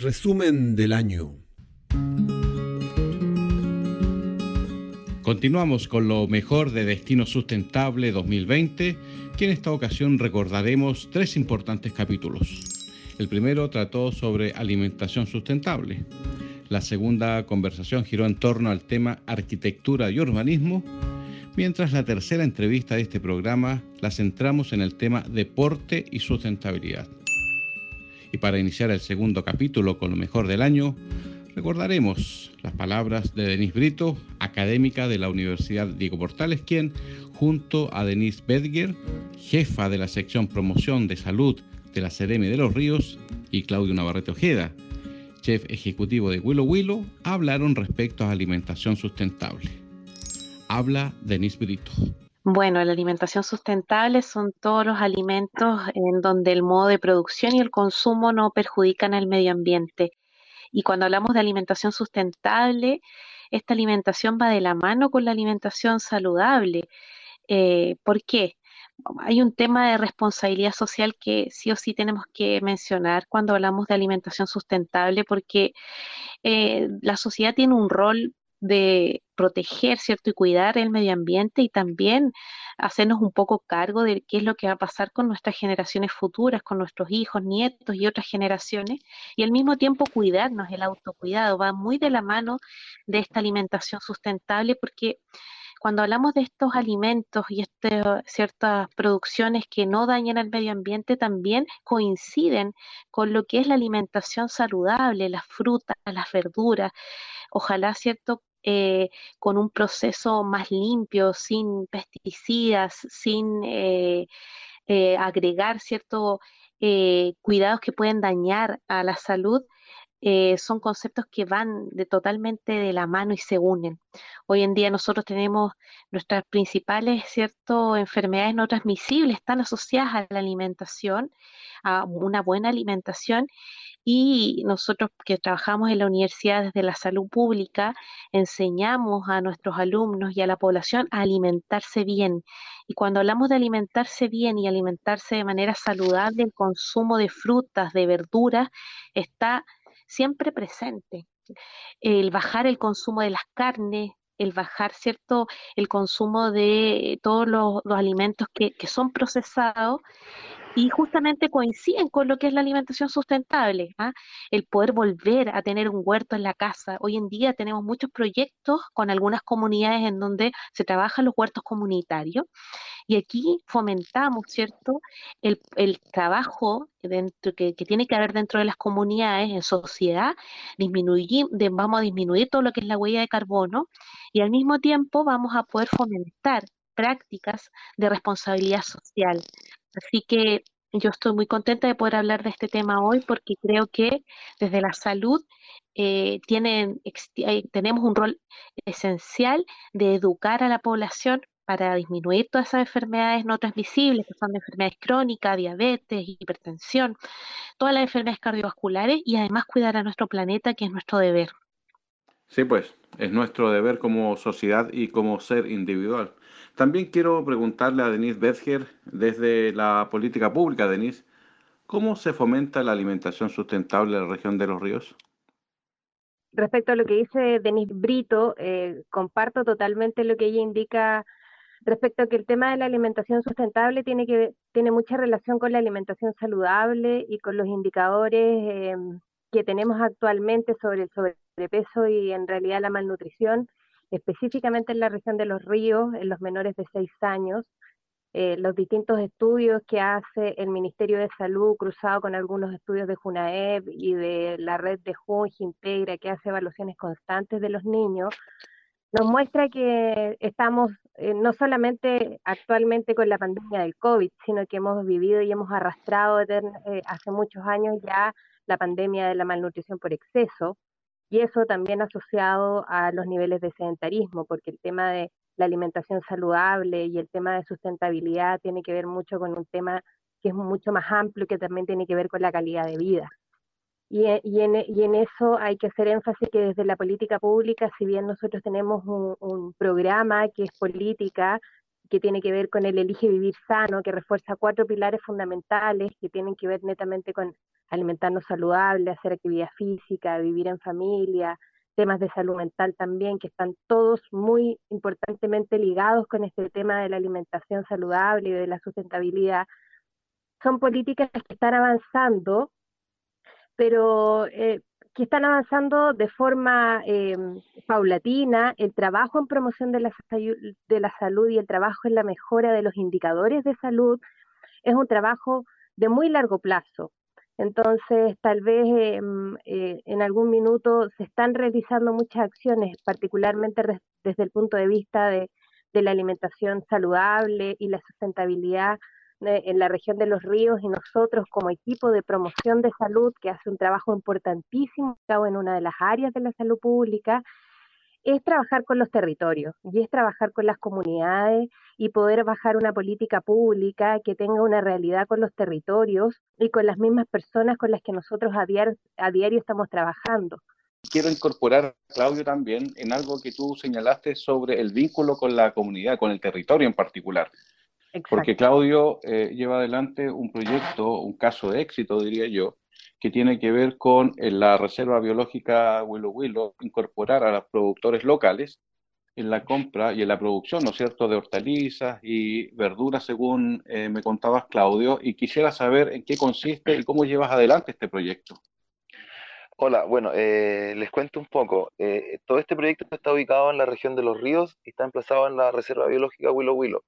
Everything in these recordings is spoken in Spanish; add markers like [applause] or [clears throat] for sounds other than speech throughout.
Resumen del año. Continuamos con lo mejor de Destino Sustentable 2020, que en esta ocasión recordaremos tres importantes capítulos. El primero trató sobre alimentación sustentable. La segunda conversación giró en torno al tema arquitectura y urbanismo, mientras la tercera entrevista de este programa la centramos en el tema deporte y sustentabilidad. Y para iniciar el segundo capítulo con lo mejor del año, recordaremos las palabras de Denise Brito, académica de la Universidad Diego Portales, quien, junto a Denise Bedger, jefa de la sección Promoción de Salud de la CDM de los Ríos, y Claudio Navarrete Ojeda, chef ejecutivo de Willow Willow, hablaron respecto a alimentación sustentable. Habla Denise Brito. Bueno, la alimentación sustentable son todos los alimentos en donde el modo de producción y el consumo no perjudican al medio ambiente. Y cuando hablamos de alimentación sustentable, esta alimentación va de la mano con la alimentación saludable. Eh, ¿Por qué? Hay un tema de responsabilidad social que sí o sí tenemos que mencionar cuando hablamos de alimentación sustentable, porque eh, la sociedad tiene un rol de proteger, ¿cierto? Y cuidar el medio ambiente y también hacernos un poco cargo de qué es lo que va a pasar con nuestras generaciones futuras, con nuestros hijos, nietos y otras generaciones, y al mismo tiempo cuidarnos, el autocuidado va muy de la mano de esta alimentación sustentable porque cuando hablamos de estos alimentos y este, ciertas producciones que no dañan al medio ambiente, también coinciden con lo que es la alimentación saludable, las frutas, las verduras, ojalá, ¿cierto?, eh, con un proceso más limpio, sin pesticidas, sin eh, eh, agregar ciertos cuidados que pueden dañar a la salud, son conceptos que van de, totalmente de la mano y se unen. Hoy en día nosotros tenemos nuestras principales cierto, enfermedades no transmisibles, están asociadas a la alimentación, a una buena alimentación y nosotros que trabajamos en la universidad desde la salud pública, enseñamos a nuestros alumnos y a la población a alimentarse bien. Y cuando hablamos de alimentarse bien y alimentarse de manera saludable, el consumo de frutas, de verduras, está siempre presente. El bajar el consumo de las carnes, el bajar, ¿cierto?, el consumo de todos los, alimentos que, que, son procesados y justamente coinciden con lo que es la alimentación sustentable, ¿ah? el poder volver a tener un huerto en la casa. Hoy en día tenemos muchos proyectos con algunas comunidades en donde se trabajan los huertos comunitarios y aquí fomentamos, ¿cierto?, el, trabajo dentro, que, tiene que haber dentro de las comunidades, en sociedad, vamos a disminuir todo lo que es la huella de carbono y al mismo tiempo vamos a poder fomentar prácticas de responsabilidad social. Así que yo estoy muy contenta de poder hablar de este tema hoy porque creo que desde la salud eh, tienen, eh, tenemos un rol esencial de educar a la población para disminuir todas esas enfermedades no transmisibles, que son enfermedades crónicas, diabetes, hipertensión, todas las enfermedades cardiovasculares y además cuidar a nuestro planeta, que es nuestro deber. Sí, pues es nuestro deber como sociedad y como ser individual. También quiero preguntarle a Denise Bedger, desde la política pública, Denise, ¿cómo se fomenta la alimentación sustentable en la región de los ríos? Respecto a lo que dice Denise Brito, eh, comparto totalmente lo que ella indica respecto a que el tema de la alimentación sustentable tiene, que, tiene mucha relación con la alimentación saludable y con los indicadores em, que tenemos actualmente sobre el sobrepeso y en realidad la malnutrición específicamente en la región de los ríos, en los menores de 6 años, eh, los distintos estudios que hace el Ministerio de Salud, cruzado con algunos estudios de JUNAEB y de la red de JUN, Integra, que hace evaluaciones constantes de los niños, nos muestra que estamos eh, no solamente actualmente con la pandemia del COVID, sino que hemos vivido y hemos arrastrado eh, hace muchos años ya la pandemia de la malnutrición por exceso, y eso también asociado a los niveles de sedentarismo, porque el tema de la alimentación saludable y el tema de sustentabilidad tiene que ver mucho con un tema que es mucho más amplio y que también tiene que ver con la calidad de vida. Y, en, eso hay que hacer énfasis que desde la política pública, si bien nosotros tenemos un programa que es política, que tiene que ver con el elige vivir sano, que refuerza cuatro pilares fundamentales que tienen que ver netamente con alimentarnos saludable, hacer actividad física, vivir en familia, temas de salud mental también, que están todos muy importantemente ligados con este tema de la alimentación saludable y de la sustentabilidad. Son políticas que están avanzando, pero eh, que están avanzando de forma eh, paulatina, el trabajo en promoción de la, de la salud y el trabajo en la mejora de los indicadores de salud es un trabajo de muy largo plazo. Entonces, tal vez em, eh, en algún minuto se están realizando muchas acciones, particularmente desde el punto de vista de, de la alimentación saludable y la sustentabilidad en la región de los ríos y nosotros como equipo de promoción de salud que hace un trabajo importantísimo en una de las áreas de la salud pública, es trabajar con los territorios y es trabajar con las comunidades y poder bajar una política pública que tenga una realidad con los territorios y con las mismas personas con las que nosotros a diario, a diario estamos trabajando. Quiero incorporar, Claudio, también en algo que tú señalaste sobre el vínculo con la comunidad, con el territorio en particular. Porque Claudio eh, lleva adelante un proyecto, un caso de éxito, diría yo, que tiene que ver con eh, la Reserva Biológica Willow Willow, incorporar a los productores locales en la compra y en la producción, ¿no es cierto?, de hortalizas y verduras, según eh, me contabas, Claudio, y quisiera saber en qué consiste y cómo llevas adelante este proyecto. Hola, bueno, les cuento un poco. todo este proyecto está ubicado en la región de los ríos y está emplazado en la Reserva Biológica Willow Willow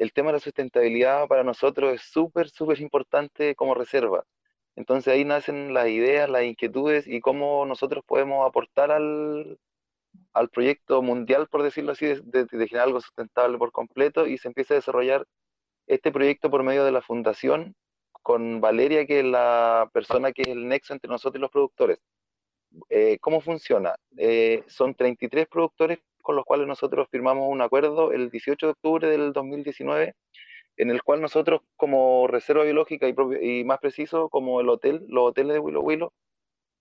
el tema de la sustentabilidad para nosotros es súper, súper importante como reserva. Entonces ahí nacen las ideas, las inquietudes y cómo nosotros podemos aportar al, al proyecto mundial, por decirlo así, de, generar algo sustentable por completo y se empieza a desarrollar este proyecto por medio de la fundación con Valeria, que es la persona que es el nexo entre nosotros y los productores. Eh, ¿Cómo funciona? Eh, son 33 productores con los cuales nosotros firmamos un acuerdo el 18 de octubre del 2019, en el cual nosotros como reserva biológica y, más preciso como el hotel, los hoteles de Willow Willow,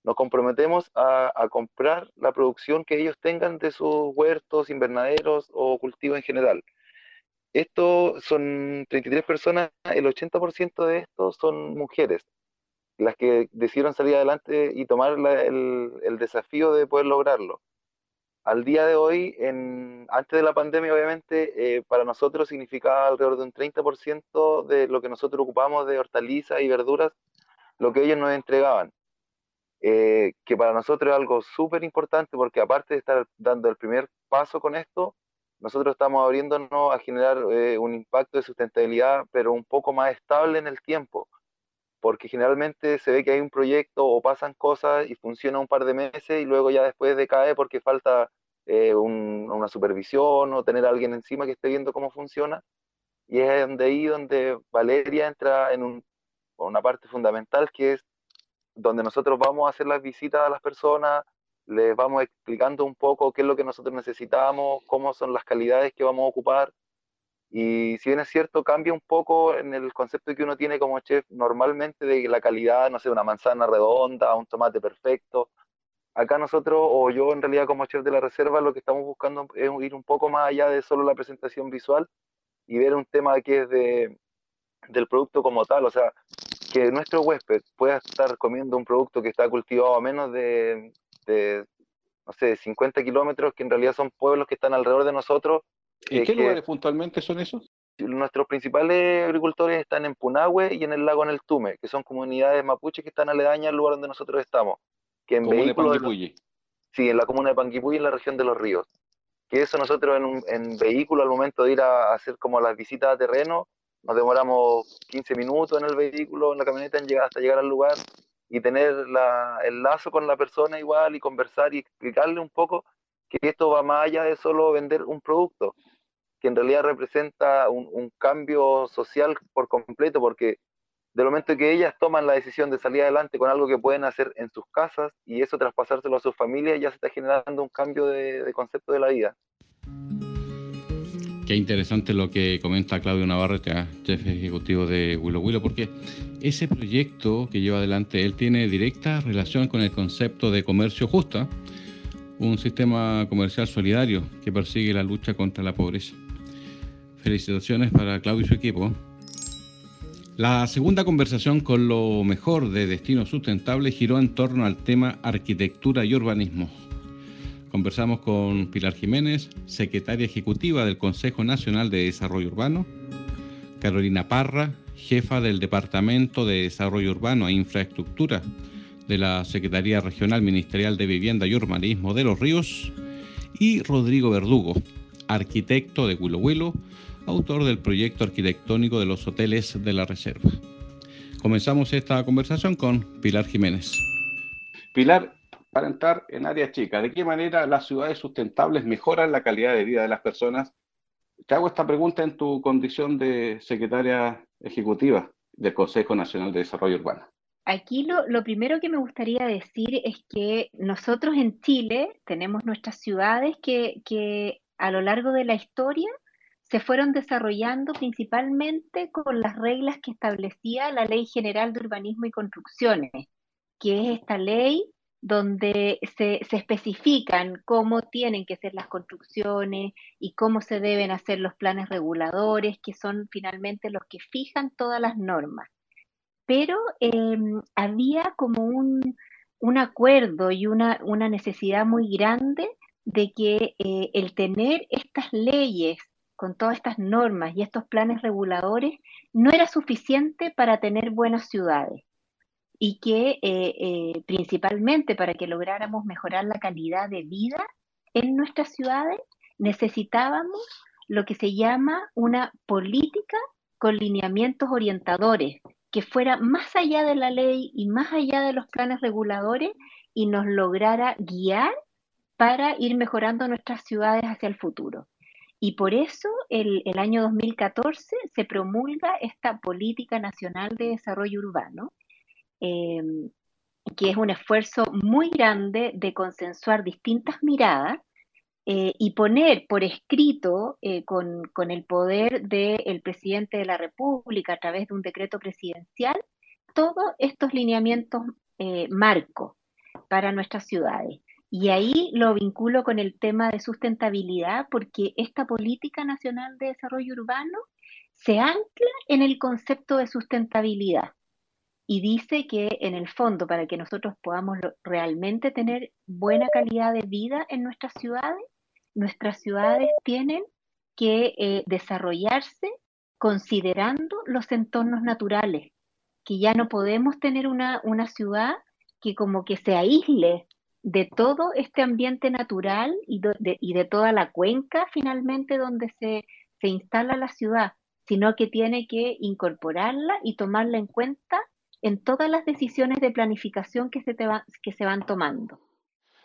nos comprometemos a, comprar la producción que ellos tengan de sus huertos, invernaderos o cultivos en general. Esto son 33 personas, el 80% de estos son mujeres, las que decidieron salir adelante y tomar el desafío de poder lograrlo al día de hoy, en, antes de la pandemia, obviamente, eh, para nosotros significaba alrededor de un 30% de lo que nosotros ocupamos de hortalizas y verduras, lo que ellos nos entregaban. Eh, que para nosotros es algo súper importante porque aparte de estar dando el primer paso con esto, nosotros estamos abriéndonos a generar eh, un impacto de sustentabilidad, pero un poco más estable en el tiempo porque generalmente se ve que hay un proyecto o pasan cosas y funciona un par de meses y luego ya después decae porque falta eh, una supervisión o tener alguien encima que esté viendo cómo funciona. Y es donde ahí donde Valeria entra en una parte fundamental que es donde nosotros vamos a hacer las visitas a las personas, les vamos explicando un poco qué es lo que nosotros necesitamos, cómo son las calidades que vamos a ocupar, y si bien es cierto, cambia un poco en el concepto que uno tiene como chef normalmente de la calidad, no sé, una manzana redonda, un tomate perfecto. Acá nosotros, o yo en realidad como chef de la reserva, lo que estamos buscando es ir un poco más allá de solo la presentación visual y ver un tema que es de, del producto como tal. O sea, que nuestro huésped pueda estar comiendo un producto que está cultivado a menos de, de no sé, 50 kilómetros, que en realidad son pueblos que están alrededor de nosotros ¿En qué lugares puntualmente son esos? Nuestros principales agricultores están en Punahue y en el lago en el Tume, que son comunidades mapuches que están aledañas al lugar donde nosotros estamos. Que en comuna de Panguipulli. Sí, en la comuna de Panguipulli, en la región de los ríos. Que eso nosotros en, en vehículo, al momento de ir a, hacer como las visitas a terreno, nos demoramos 15 minutos en el vehículo, en la camioneta, en llegar, hasta llegar al lugar y tener la, el lazo con la persona igual y conversar y explicarle un poco que esto va más allá de solo vender un producto, que en realidad representa un, cambio social por completo, porque del momento que ellas toman la decisión de salir adelante con algo que pueden hacer en sus casas y eso traspasárselo a sus familias, ya se está generando un cambio de, concepto de la vida. Qué interesante lo que comenta Claudio Navarrete, jefe ejecutivo de Willow Willow, porque ese proyecto que lleva adelante él tiene directa relación con el concepto de comercio justo, un sistema comercial solidario que persigue la lucha contra la pobreza. Felicitaciones para Claudio y su equipo. La segunda conversación con lo mejor de Destino Sustentable giró en torno al tema arquitectura y urbanismo. Conversamos con Pilar Jiménez, secretaria ejecutiva del Consejo Nacional de Desarrollo Urbano, Carolina Parra, jefa del Departamento de Desarrollo Urbano e Infraestructura de la Secretaría Regional Ministerial de Vivienda y Urbanismo de Los Ríos, y Rodrigo Verdugo, arquitecto de Huilo Huilo, autor del proyecto arquitectónico de los hoteles de la Reserva. Comenzamos esta conversación con Pilar Jiménez. Pilar, para entrar en áreas chicas, ¿de qué manera las ciudades sustentables mejoran la calidad de vida de las personas? Te hago esta pregunta en tu condición de secretaria ejecutiva del Consejo Nacional de Desarrollo Urbano. Aquí lo, primero que me gustaría decir es que nosotros en Chile tenemos nuestras ciudades que, que a lo largo de la historia se fueron desarrollando principalmente con las reglas que establecía la Ley General de Urbanismo y Construcciones, que es esta ley donde se, especifican cómo tienen que ser las construcciones y cómo se deben hacer los planes reguladores, que son finalmente los que fijan todas las normas. Pero em, había como un, acuerdo y una, necesidad muy grande de que eh, el tener estas leyes con todas estas normas y estos planes reguladores no era suficiente para tener buenas ciudades y que eh, eh, principalmente para que lográramos mejorar la calidad de vida en nuestras ciudades necesitábamos lo que se llama una política con lineamientos orientadores que fuera más allá de la ley y más allá de los planes reguladores y nos lograra guiar para ir mejorando nuestras ciudades hacia el futuro. Y por eso el, año 2014 se promulga esta Política Nacional de Desarrollo Urbano, em, que es un esfuerzo muy grande de consensuar distintas miradas eh, y poner por escrito eh, con, el poder del presidente de la República a través de un decreto presidencial todos estos lineamientos eh, marco para nuestras ciudades. Y ahí lo vinculo con el tema de sustentabilidad porque esta política nacional de desarrollo urbano se ancla en el concepto de sustentabilidad y dice que en el fondo para que nosotros podamos realmente tener buena calidad de vida en nuestras ciudades, nuestras ciudades tienen que eh, desarrollarse considerando los entornos naturales, que ya no podemos tener una, una ciudad que como que se aísle de todo este ambiente natural y de, toda la cuenca finalmente donde se, instala la ciudad, sino que tiene que incorporarla y tomarla en cuenta en todas las decisiones de planificación que se, que se van tomando.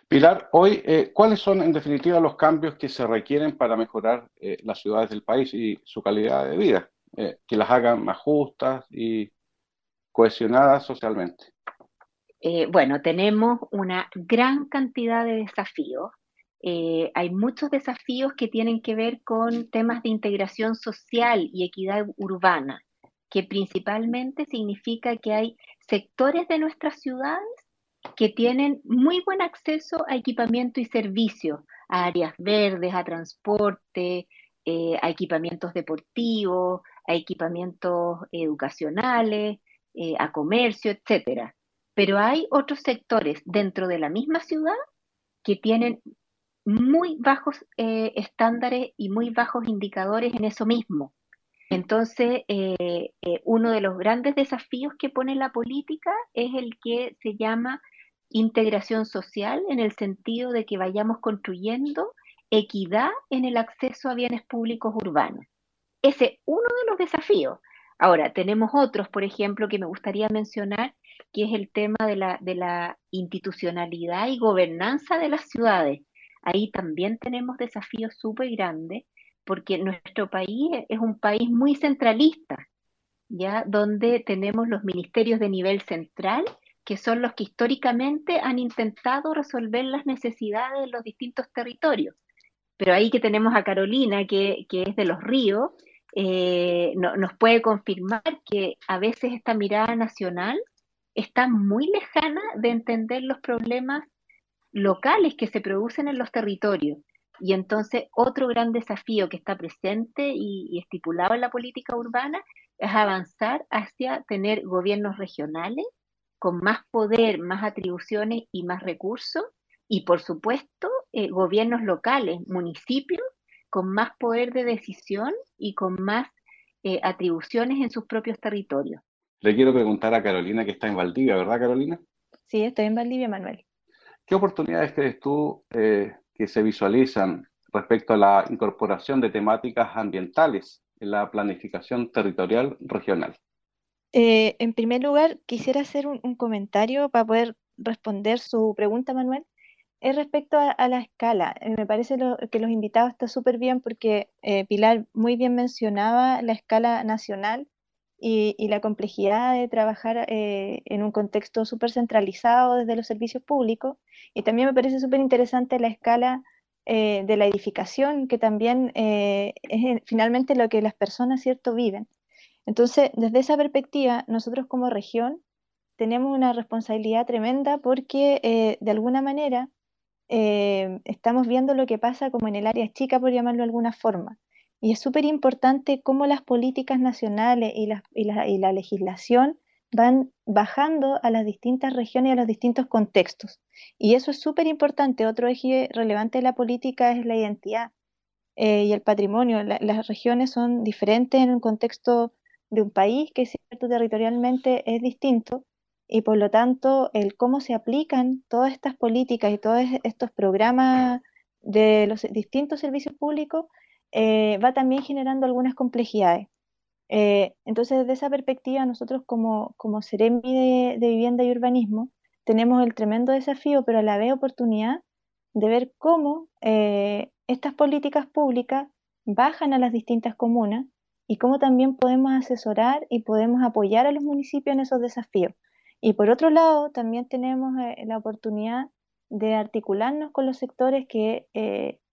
Pilar, hoy, eh, ¿cuáles son en definitiva los cambios que se requieren para mejorar eh, las ciudades del país y su calidad de vida? Eh, que las hagan más justas y cohesionadas socialmente. Eh, bueno, tenemos una gran cantidad de desafíos. Eh, hay muchos desafíos que tienen que ver con temas de integración social y equidad urbana, que principalmente significa que hay sectores de nuestras ciudades que tienen muy buen acceso a equipamiento y servicios, a áreas verdes, a transporte, eh, a equipamientos deportivos, a equipamientos educacionales, a comercio, etcétera pero hay otros sectores dentro de la misma ciudad que tienen muy bajos eh, estándares y muy bajos indicadores en eso mismo. Entonces, eh, eh, uno de los grandes desafíos que pone la política es el que se llama integración social, en el sentido de que vayamos construyendo equidad en el acceso a bienes públicos urbanos. Ese es uno de los desafíos. Ahora, tenemos otros, por ejemplo, que me gustaría mencionar, que es el tema de la, de la institucionalidad y gobernanza de las ciudades. Ahí también tenemos desafíos súper grandes porque nuestro país es un país muy centralista ¿ya? donde tenemos los ministerios de nivel central, que son los que históricamente han intentado resolver las necesidades de los distintos territorios. Pero ahí que tenemos a Carolina, que, es de los ríos, eh, nos puede confirmar que a veces esta mirada nacional está muy lejana de entender los problemas locales que se producen en los territorios. Y entonces otro gran desafío que está presente y, estipulado en la política urbana es avanzar hacia tener gobiernos regionales con más poder, más atribuciones y más recursos, y por supuesto eh, gobiernos locales, municipios, con más poder de decisión y con más eh, atribuciones en sus propios territorios. Le quiero preguntar a Carolina que está en Valdivia, ¿verdad Carolina? Sí, estoy en Valdivia, Manuel. ¿Qué oportunidades crees tú eh, que se visualizan respecto a la incorporación de temáticas ambientales en la planificación territorial regional? Eh, en primer lugar, quisiera hacer un, comentario para poder responder su pregunta, Manuel. Es respecto a, la escala. Eh, me parece que los invitados están súper bien porque eh, Pilar muy bien mencionaba la escala nacional y, la complejidad de trabajar en un contexto súper centralizado desde los servicios públicos. Y también me parece súper interesante la escala eh, de la edificación, que también eh, es finalmente lo que las personas, ¿cierto?, viven. Entonces, desde esa perspectiva, nosotros como región tenemos una responsabilidad tremenda porque eh, de alguna manera estamos viendo lo que pasa como en el área chica, por llamarlo de alguna forma. Y es súper importante cómo las políticas nacionales y la legislación van bajando a las distintas regiones y a los distintos contextos. Y eso es súper importante. Otro eje relevante de la política es la identidad eh, y el patrimonio. las regiones son diferentes en un contexto de un país que cierto territorialmente es distinto y por lo tanto el cómo se aplican todas estas políticas y todos estos programas de los distintos servicios públicos eh, va también generando algunas complejidades. Eh, entonces, desde esa perspectiva, nosotros como, como Ceremi de, Vivienda y Urbanismo tenemos el tremendo desafío, pero a la vez oportunidad de ver cómo eh, estas políticas públicas bajan a las distintas comunas y cómo también podemos asesorar y podemos apoyar a los municipios en esos desafíos. Y por otro lado, también tenemos eh, la oportunidad de articularnos con los sectores que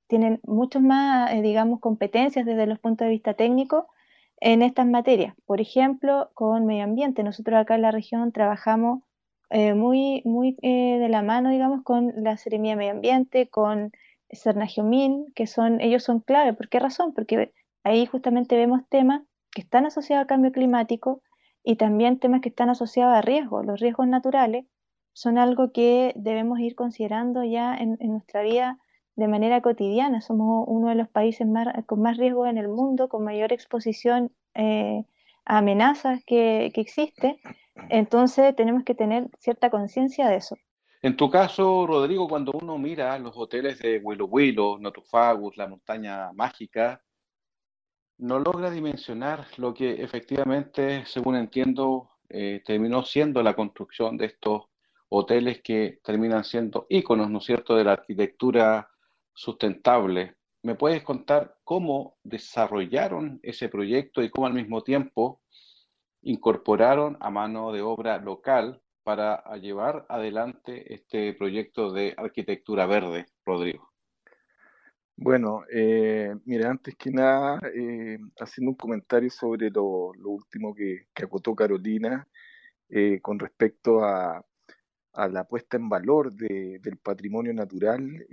tienen muchas más, digamos, competencias desde los puntos de vista técnicos en estas materias. Por ejemplo, con medio ambiente. Nosotros acá en la región trabajamos muy, muy eh, de la mano, digamos, con la Seremía de Medio Ambiente, con Cernagiomín, que son, ellos son clave. ¿Por qué razón? Porque ahí justamente vemos temas que están asociados al cambio climático y también temas que están asociados a riesgos. Los riesgos naturales son algo que debemos ir considerando ya en, nuestra vida de manera cotidiana. Somos uno de los países con más riesgo en el mundo, con mayor exposición eh, a amenazas que, que existe. Entonces tenemos que tener cierta conciencia de eso. En tu caso, Rodrigo, cuando uno mira los hoteles de Huilo Huilo, Notufagus, la montaña mágica, no logra dimensionar lo que efectivamente, según entiendo, eh, terminó siendo la construcción de estos hoteles que terminan siendo íconos, ¿no es cierto?, de la arquitectura sustentable. ¿Me puedes contar cómo desarrollaron ese proyecto y cómo al mismo tiempo incorporaron a mano de obra local para llevar adelante este proyecto de arquitectura verde, Rodrigo? Bueno, eh, mira, antes que nada, eh, haciendo un comentario sobre lo, último que, acotó Carolina eh, con respecto a, la puesta en valor del patrimonio natural,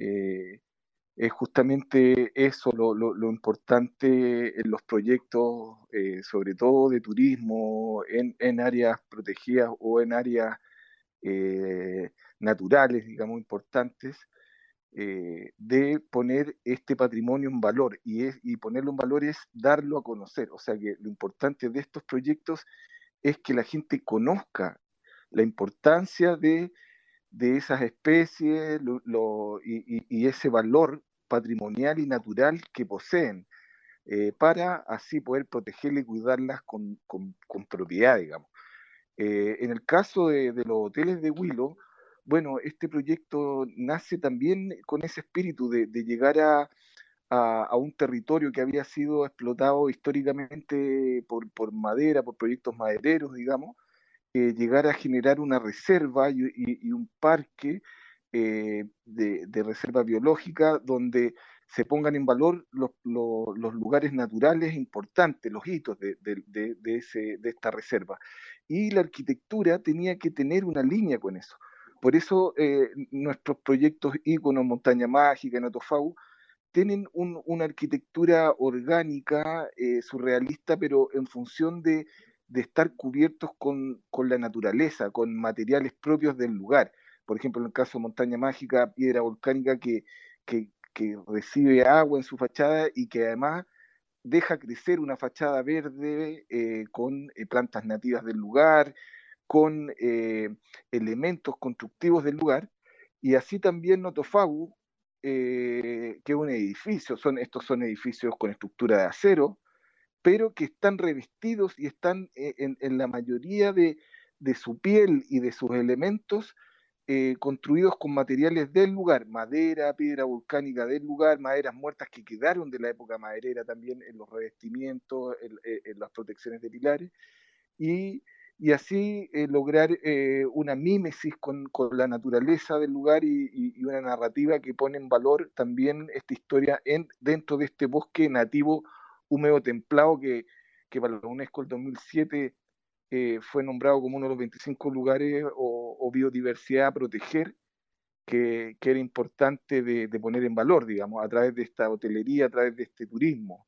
es justamente eso lo, lo, importante en los proyectos, eh, sobre todo de turismo, en, en, áreas protegidas o en áreas eh, naturales, digamos, importantes, eh, de poner este patrimonio en valor. Y, es, y ponerlo en valor es darlo a conocer. O sea que lo importante de estos proyectos es que la gente conozca la importancia de de esas especies y, ese valor patrimonial y natural que poseen, eh, para así poder protegerlas y cuidarlas con, propiedad, digamos. Eh, en el caso de, los hoteles de Willow, bueno, este proyecto nace también con ese espíritu de, llegar a, un territorio que había sido explotado históricamente por, madera, por proyectos madereros, digamos, eh, llegar a generar una reserva y, un parque eh, de, reserva biológica donde se pongan en valor los, lugares naturales importantes, los hitos de, de esta reserva. Y la arquitectura tenía que tener una línea con eso. Por eso eh, nuestros proyectos íconos Montaña Mágica, Notofau, tienen una arquitectura orgánica, eh, surrealista, pero en función de, estar cubiertos con, la naturaleza, con materiales propios del lugar. Por ejemplo, en el caso de Montaña Mágica, piedra volcánica que, recibe agua en su fachada y que además deja crecer una fachada verde eh, con plantas nativas del lugar, con elementos constructivos del lugar. Y así también Notofagu, eh, que es un edificio, son, estos son edificios con estructura de acero, pero que están revestidos y están eh, en, la mayoría de, su piel y de sus elementos eh, construidos con materiales del lugar, madera, piedra volcánica del lugar, maderas muertas que quedaron de la época maderera también en los revestimientos, en las protecciones de pilares, y y así eh, lograr eh, una mímesis con, la naturaleza del lugar y, una narrativa que pone en valor también esta historia en, dentro de este bosque nativo húmedo templado que, para la UNESCO el 2007 eh, fue nombrado como uno de los 25 lugares o, biodiversidad a proteger, que, era importante de, poner en valor, digamos, a través de esta hotelería, a través de este turismo.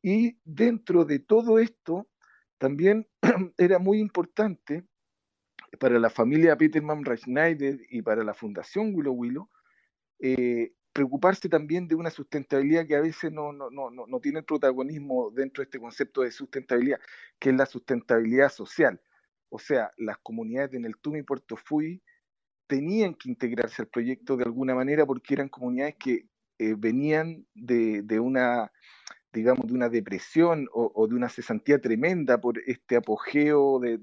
Y dentro de todo esto, también [clears throat] era muy importante para la familia Peterman Schneider y para la Fundación Willow Willow eh, preocuparse también de una sustentabilidad que a veces no, no, no, no, tiene protagonismo dentro de este concepto de sustentabilidad, que es la sustentabilidad social. O sea, las comunidades de Neltume y Puerto Fui tenían que integrarse al proyecto de alguna manera porque eran comunidades que eh, venían de, de, una digamos, de una depresión o, de una cesantía tremenda por este apogeo del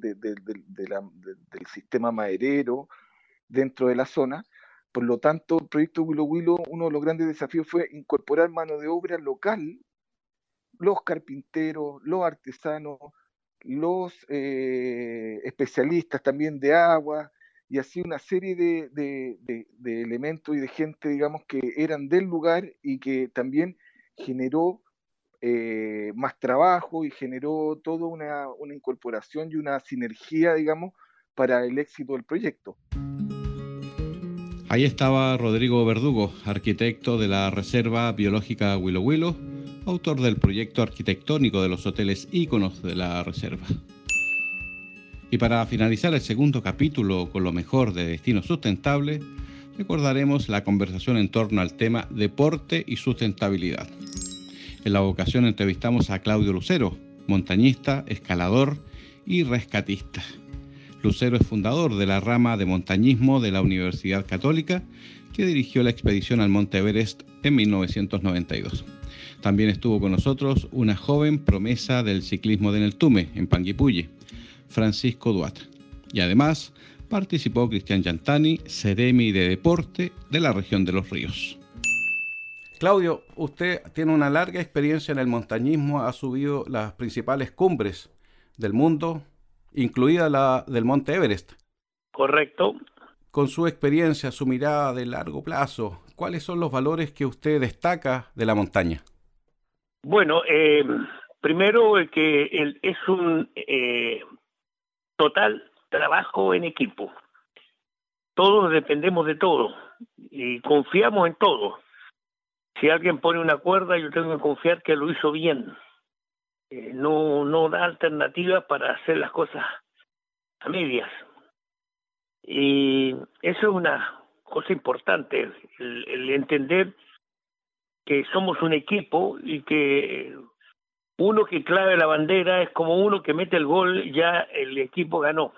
sistema maderero dentro de la zona. Por lo tanto, el proyecto Willow Willow, uno de los grandes desafíos fue incorporar mano de obra local, los carpinteros, los artesanos, los eh, especialistas también de agua, y así una serie de, de, elementos y de gente, digamos, que eran del lugar y que también generó eh, más trabajo y generó toda una, incorporación y una sinergia, digamos, para el éxito del proyecto. Ahí estaba Rodrigo Verdugo, arquitecto de la Reserva Biológica Willow Willow, autor del proyecto arquitectónico de los hoteles íconos de la reserva. Y para finalizar el segundo capítulo con lo mejor de Destino Sustentable, recordaremos la conversación en torno al tema deporte y sustentabilidad. En la ocasión entrevistamos a Claudio Lucero, montañista, escalador y rescatista. Lucero es fundador de la rama de montañismo de la Universidad Católica que dirigió la expedición al Monte Everest en 1992. También estuvo con nosotros una joven promesa del ciclismo de Neltume, en Panguipulli, Francisco Duat. Y además participó Cristian Giantani, Ceremi de Deporte de la región de los ríos. Claudio, usted tiene una larga experiencia en el montañismo, ha subido las principales cumbres del mundo, incluida la del Monte Everest. Correcto. Con su experiencia, su mirada de largo plazo, ¿cuáles son los valores que usted destaca de la montaña? Bueno, eh, primero que es un eh, total trabajo en equipo. Todos dependemos de todo y confiamos en todo si alguien pone una cuerda, yo tengo que confiar que lo hizo bien. Eh, no, no da alternativas para hacer las cosas a medias. Y eso es una cosa importante, el, entender que somos un equipo y que uno que clave la bandera es como uno que mete el gol, ya el equipo ganó.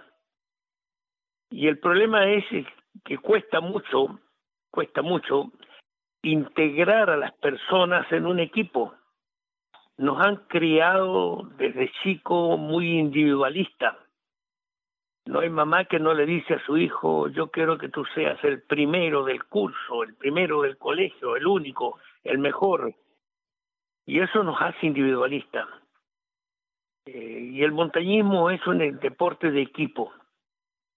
Y el problema es que cuesta mucho, cuesta mucho integrar a las personas en un equipo. Nos han criado desde chico muy individualista. No hay mamá que no le dice a su hijo, yo quiero que tú seas el primero del curso, el primero del colegio, el único, el mejor. Y eso nos hace individualistas. Eh, y el montañismo es un deporte de equipo,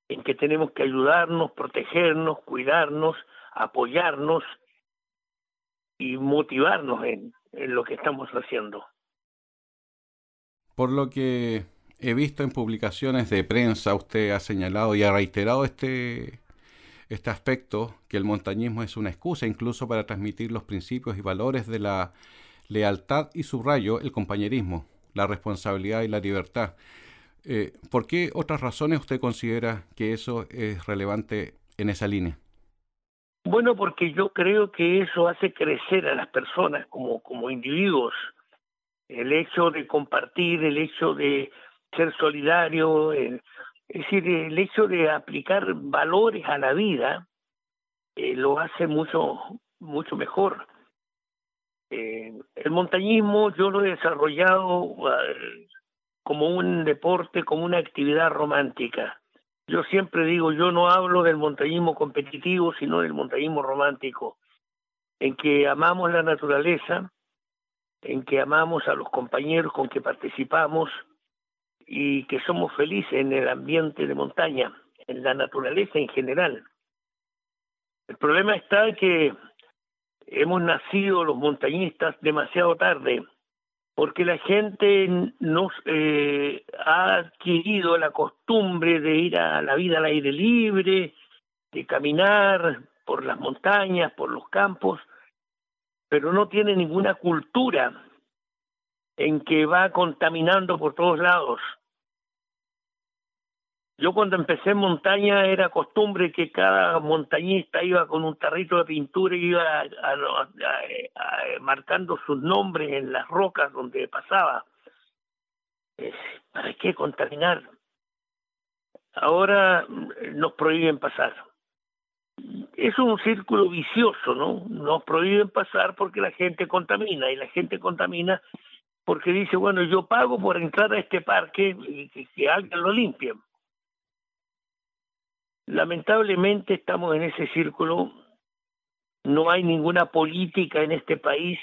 en que tenemos que ayudarnos, protegernos, cuidarnos, apoyarnos y motivarnos en, lo que estamos haciendo. Por lo que he visto en publicaciones de prensa, usted ha señalado y ha reiterado este, este aspecto, que el montañismo es una excusa incluso para transmitir los principios y valores de la lealtad y subrayo el compañerismo, la responsabilidad y la libertad. Eh, ¿Por qué otras razones usted considera que eso es relevante en esa línea? Bueno, porque yo creo que eso hace crecer a las personas como, como individuos. El hecho de compartir, el hecho de ser solidario, es decir, el hecho de aplicar valores a la vida eh, lo hace mucho, mucho mejor. Eh, el montañismo yo lo he desarrollado eh, como un deporte, como una actividad romántica. Yo siempre digo, yo no hablo del montañismo competitivo, sino del montañismo romántico, en que amamos la naturaleza, en que amamos a los compañeros con que participamos y que somos felices en el ambiente de montaña, en la naturaleza en general. El problema está que hemos nacido los montañistas demasiado tarde, porque la gente nos eh, ha adquirido la costumbre de ir a la vida al aire libre, de caminar por las montañas, por los campos, pero no tiene ninguna cultura en que va contaminando por todos lados. Yo cuando empecé en montaña era costumbre que cada montañista iba con un tarrito de pintura y iba marcando sus nombres en las rocas donde pasaba. ¿Para qué contaminar? Ahora nos prohíben pasar. Es un círculo vicioso, ¿no? Nos prohíben pasar porque la gente contamina y la gente contamina porque dice, bueno, yo pago por entrar a este parque y que, que alguien lo limpie Lamentablemente estamos en ese círculo, no hay ninguna política en este país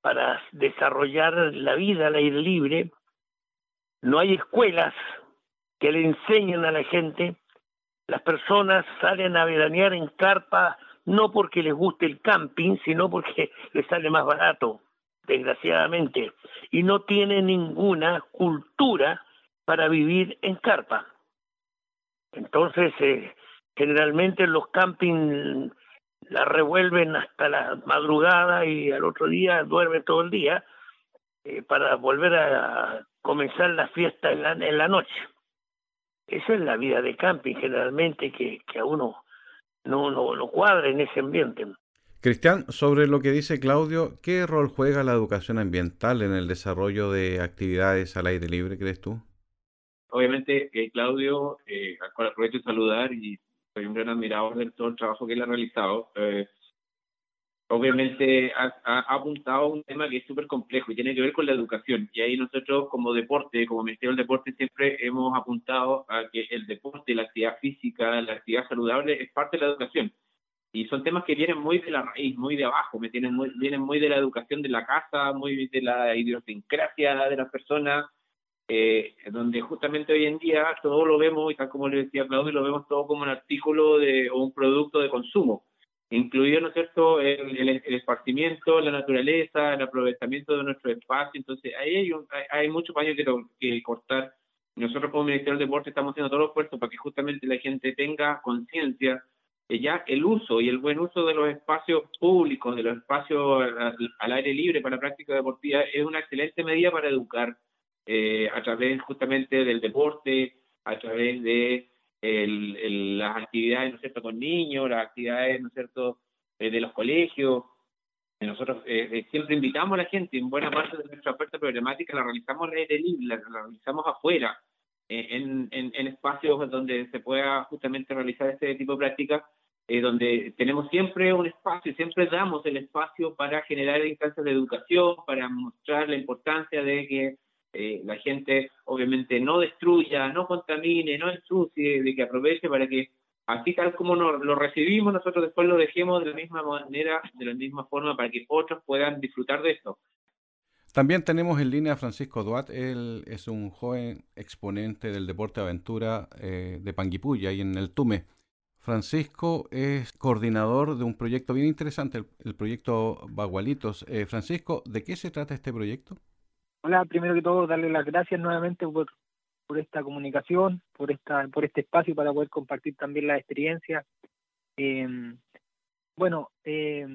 para desarrollar la vida al aire libre, no hay escuelas que le enseñen a la gente, las personas salen a veranear en carpa no porque les guste el camping, sino porque [laughs] les sale más barato, desgraciadamente, y no tienen ninguna cultura para vivir en carpa. Entonces, eh, generalmente los campings la revuelven hasta la madrugada y al otro día duermen todo el día eh, para volver a comenzar la fiesta en la, en la noche. Esa es la vida de camping generalmente que, a uno no, no, no cuadra en ese ambiente. Cristian, sobre lo que dice Claudio, ¿qué rol juega la educación ambiental en el desarrollo de actividades al aire libre, crees tú? Obviamente, eh, Claudio, eh, al cual aprovecho de saludar y soy un gran admirador de todo el trabajo que él ha realizado. Eh, obviamente ha, apuntado a un tema que es súper complejo y tiene que ver con la educación. Y ahí nosotros como deporte, como Ministerio del Deporte, siempre hemos apuntado a que el deporte, la actividad física, la actividad saludable es parte de la educación. Y son temas que vienen muy de la raíz, muy de abajo, me tienen muy, vienen muy de la educación de la casa, muy de la idiosincrasia de las personas, eh, donde justamente hoy en día todo lo vemos, y tal como le decía Claudio, lo vemos todo como un artículo de, o un producto de consumo, incluido, ¿no es cierto?, el, esparcimiento, la naturaleza, el aprovechamiento de nuestro espacio, entonces ahí hay, hay, mucho paño que, cortar. Nosotros como Ministerio del Deporte estamos haciendo todo los esfuerzos para que justamente la gente tenga conciencia ya el uso y el buen uso de los espacios públicos, de los espacios al aire libre para práctica deportiva es una excelente medida para educar eh, a través justamente del deporte, a través de las actividades, ¿no es cierto?, con niños, las actividades, ¿no es cierto?, eh, de los colegios. Nosotros eh, siempre invitamos a la gente, en buena parte de nuestra oferta problemática la realizamos al aire libre, la, realizamos afuera, en, en, espacios donde se pueda justamente realizar este tipo de prácticas, donde tenemos siempre un espacio, siempre damos el espacio para generar instancias de educación, para mostrar la importancia de que eh, la gente obviamente no destruya, no contamine, no ensucie, de que aproveche para que así tal como lo recibimos, nosotros después lo dejemos de la misma manera, de la misma forma, para que otros puedan disfrutar de esto. También tenemos en línea a Francisco Duat, él es un joven exponente del deporte aventura eh, de Panguipulli, ahí en el Tume. Francisco es coordinador de un proyecto bien interesante, el, proyecto Bagualitos. Eh, Francisco, ¿de qué se trata este proyecto? Hola, primero que todo, darle las gracias nuevamente por, esta comunicación, por esta, por este espacio para poder compartir también la experiencia. Eh, bueno, eh,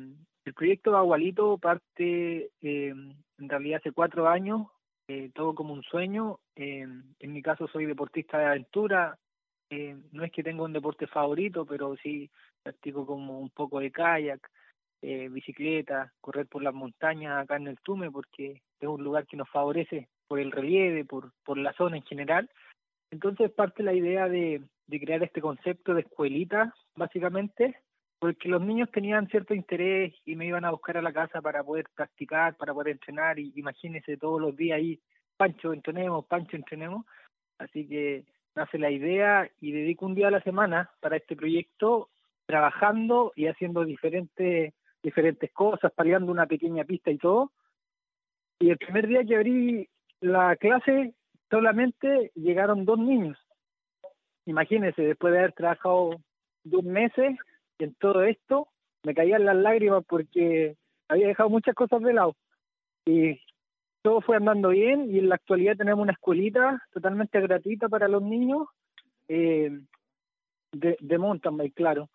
el proyecto Agualito parte eh, en realidad hace cuatro años, eh, todo como un sueño. en mi caso soy deportista de aventura. no es que tenga un deporte favorito, pero sí practico como un poco de kayak, bicicleta, correr por las montañas acá en el Tume, porque es un lugar que nos favorece por el relieve, por, por la zona en general. Entonces parte la idea de, de crear este concepto de escuelita, básicamente, porque los niños tenían cierto interés y me iban a buscar a la casa para poder practicar, para poder entrenar, y imagínense todos los días ahí, Pancho, entrenemos, Pancho, entrenemos. Así que nace la idea y dedico un día a la semana para este proyecto, trabajando y haciendo diferentes, diferentes cosas, paliando una pequeña pista y todo. Y el primer día que abrí la clase solamente llegaron dos niños. Imagínense, después de haber trabajado dos meses en todo esto, me caían las lágrimas porque había dejado muchas cosas de lado. Y todo fue andando bien y en la actualidad tenemos una escuelita totalmente gratuita para los niños eh, de, de mountain bike, claro.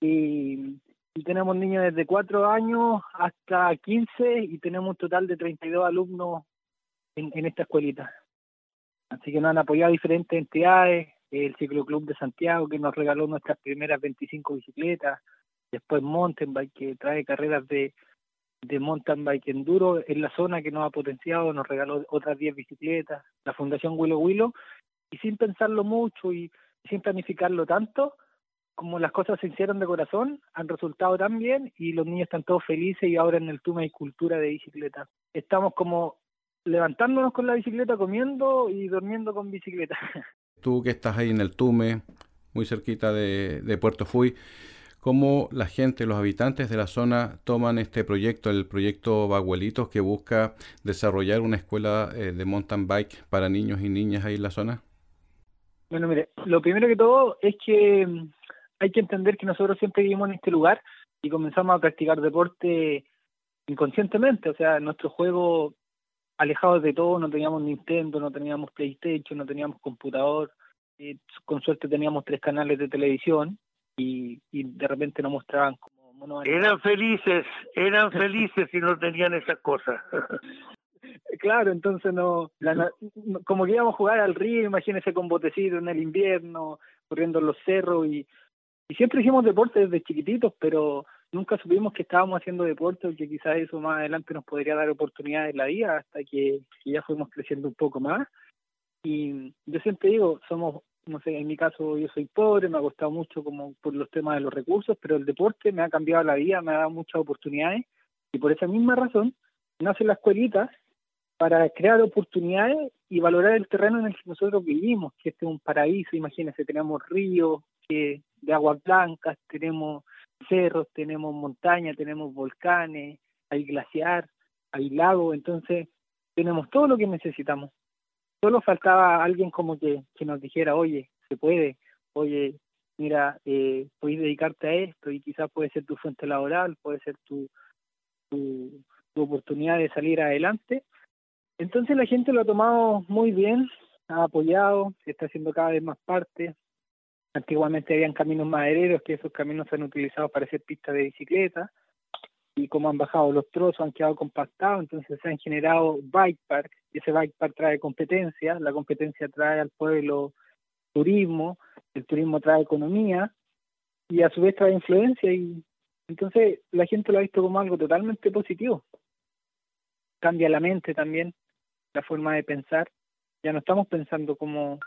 Y, y tenemos niños desde cuatro años hasta 15 y tenemos un total de 32 alumnos en, esta escuelita. Así que nos han apoyado diferentes entidades, el Ciclo Club de Santiago que nos regaló nuestras primeras 25 bicicletas, después Mountain Bike que trae carreras de, de mountain bike enduro en la zona que nos ha potenciado, nos regaló otras 10 bicicletas, la Fundación Willow Willow, y sin pensarlo mucho y sin planificarlo tanto, como las cosas se hicieron de corazón, han resultado tan bien y los niños están todos felices y ahora en el Tuma hay cultura de bicicleta. Estamos como levantándonos con la bicicleta, comiendo y durmiendo con bicicleta. [laughs] Tú que estás ahí en el Tume, muy cerquita de, de Puerto Fui, ¿cómo la gente, los habitantes de la zona toman este proyecto, el proyecto Baguelitos, que busca desarrollar una escuela eh, de mountain bike para niños y niñas ahí en la zona? Bueno, mire, lo primero que todo es que mm, hay que entender que nosotros siempre vivimos en este lugar y comenzamos a practicar deporte inconscientemente, o sea, nuestro juego alejados de todo, no teníamos Nintendo, no teníamos PlayStation, no teníamos computador, con suerte teníamos tres canales de televisión y, de repente nos mostraban como monos Eran felices, eran felices si no tenían esas cosas. [laughs] claro, entonces no, como que íbamos a jugar al río, imagínense con botecitos en el invierno, corriendo en los cerros y, y siempre hicimos deporte desde chiquititos, pero nunca supimos que estábamos haciendo deporte porque quizás eso más adelante nos podría dar oportunidades en la vida hasta que, ya fuimos creciendo un poco más. Y yo siempre digo, somos, no sé, en mi caso yo soy pobre, me ha costado mucho como por los temas de los recursos, pero el deporte me ha cambiado la vida, me ha dado muchas oportunidades y por esa misma razón nace la escuelita para crear oportunidades y valorar el terreno en el que nosotros vivimos, que este es un paraíso, imagínense, tenemos ríos que, de aguas blancas, tenemos cerros, tenemos montañas, tenemos volcanes, hay glaciar, hay lago, entonces tenemos todo lo que necesitamos. Solo faltaba alguien como que, que nos dijera, oye, se puede, oye, mira, eh, puedes dedicarte a esto y quizás puede ser tu fuente laboral, puede ser tu, tu, tu oportunidad de salir adelante. Entonces la gente lo ha tomado muy bien, ha apoyado, está haciendo cada vez más parte, Antiguamente habían caminos madereros que esos caminos se han utilizado para hacer pistas de bicicleta y como han bajado los trozos han quedado compactados, entonces se han generado bike park y ese bike park trae competencia, la competencia trae al pueblo turismo, el turismo trae economía y a su vez trae influencia y entonces la gente lo ha visto como algo totalmente positivo. Cambia la mente también, la forma de pensar. Ya no estamos pensando como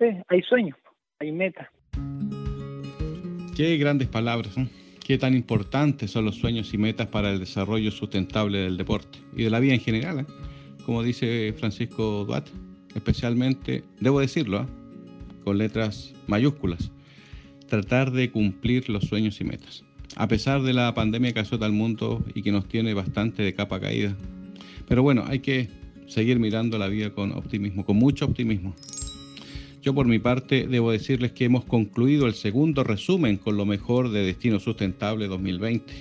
no hay sueños, hay metas. Qué grandes palabras, qué tan importantes son los sueños y metas para el desarrollo sustentable del deporte y de la vida en general, ¿eh? como dice Francisco Duat, especialmente, debo decirlo, ¿eh? con letras mayúsculas, tratar de cumplir los sueños y metas. A pesar de la pandemia que azota al mundo y que nos tiene bastante de capa caída. Pero bueno, hay que seguir mirando la vida con optimismo, con mucho optimismo. Yo por mi parte debo decirles que hemos concluido el segundo resumen con lo mejor de Destino Sustentable 2020.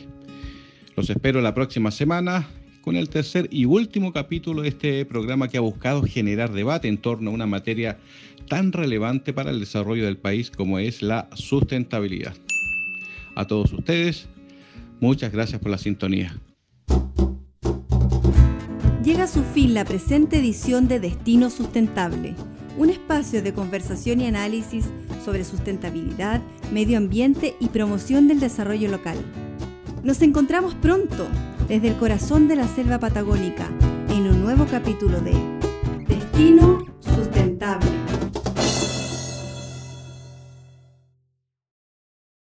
Los espero la próxima semana con el tercer y último capítulo de este programa que ha buscado generar debate en torno a una materia tan relevante para el desarrollo del país como es la sustentabilidad. A todos ustedes, muchas gracias por la sintonía. Llega a su fin la presente edición de Destino Sustentable, un espacio de conversación y análisis sobre sustentabilidad, medio ambiente y promoción del desarrollo local. Nos encontramos pronto desde el corazón de la selva patagónica en un nuevo capítulo de Destino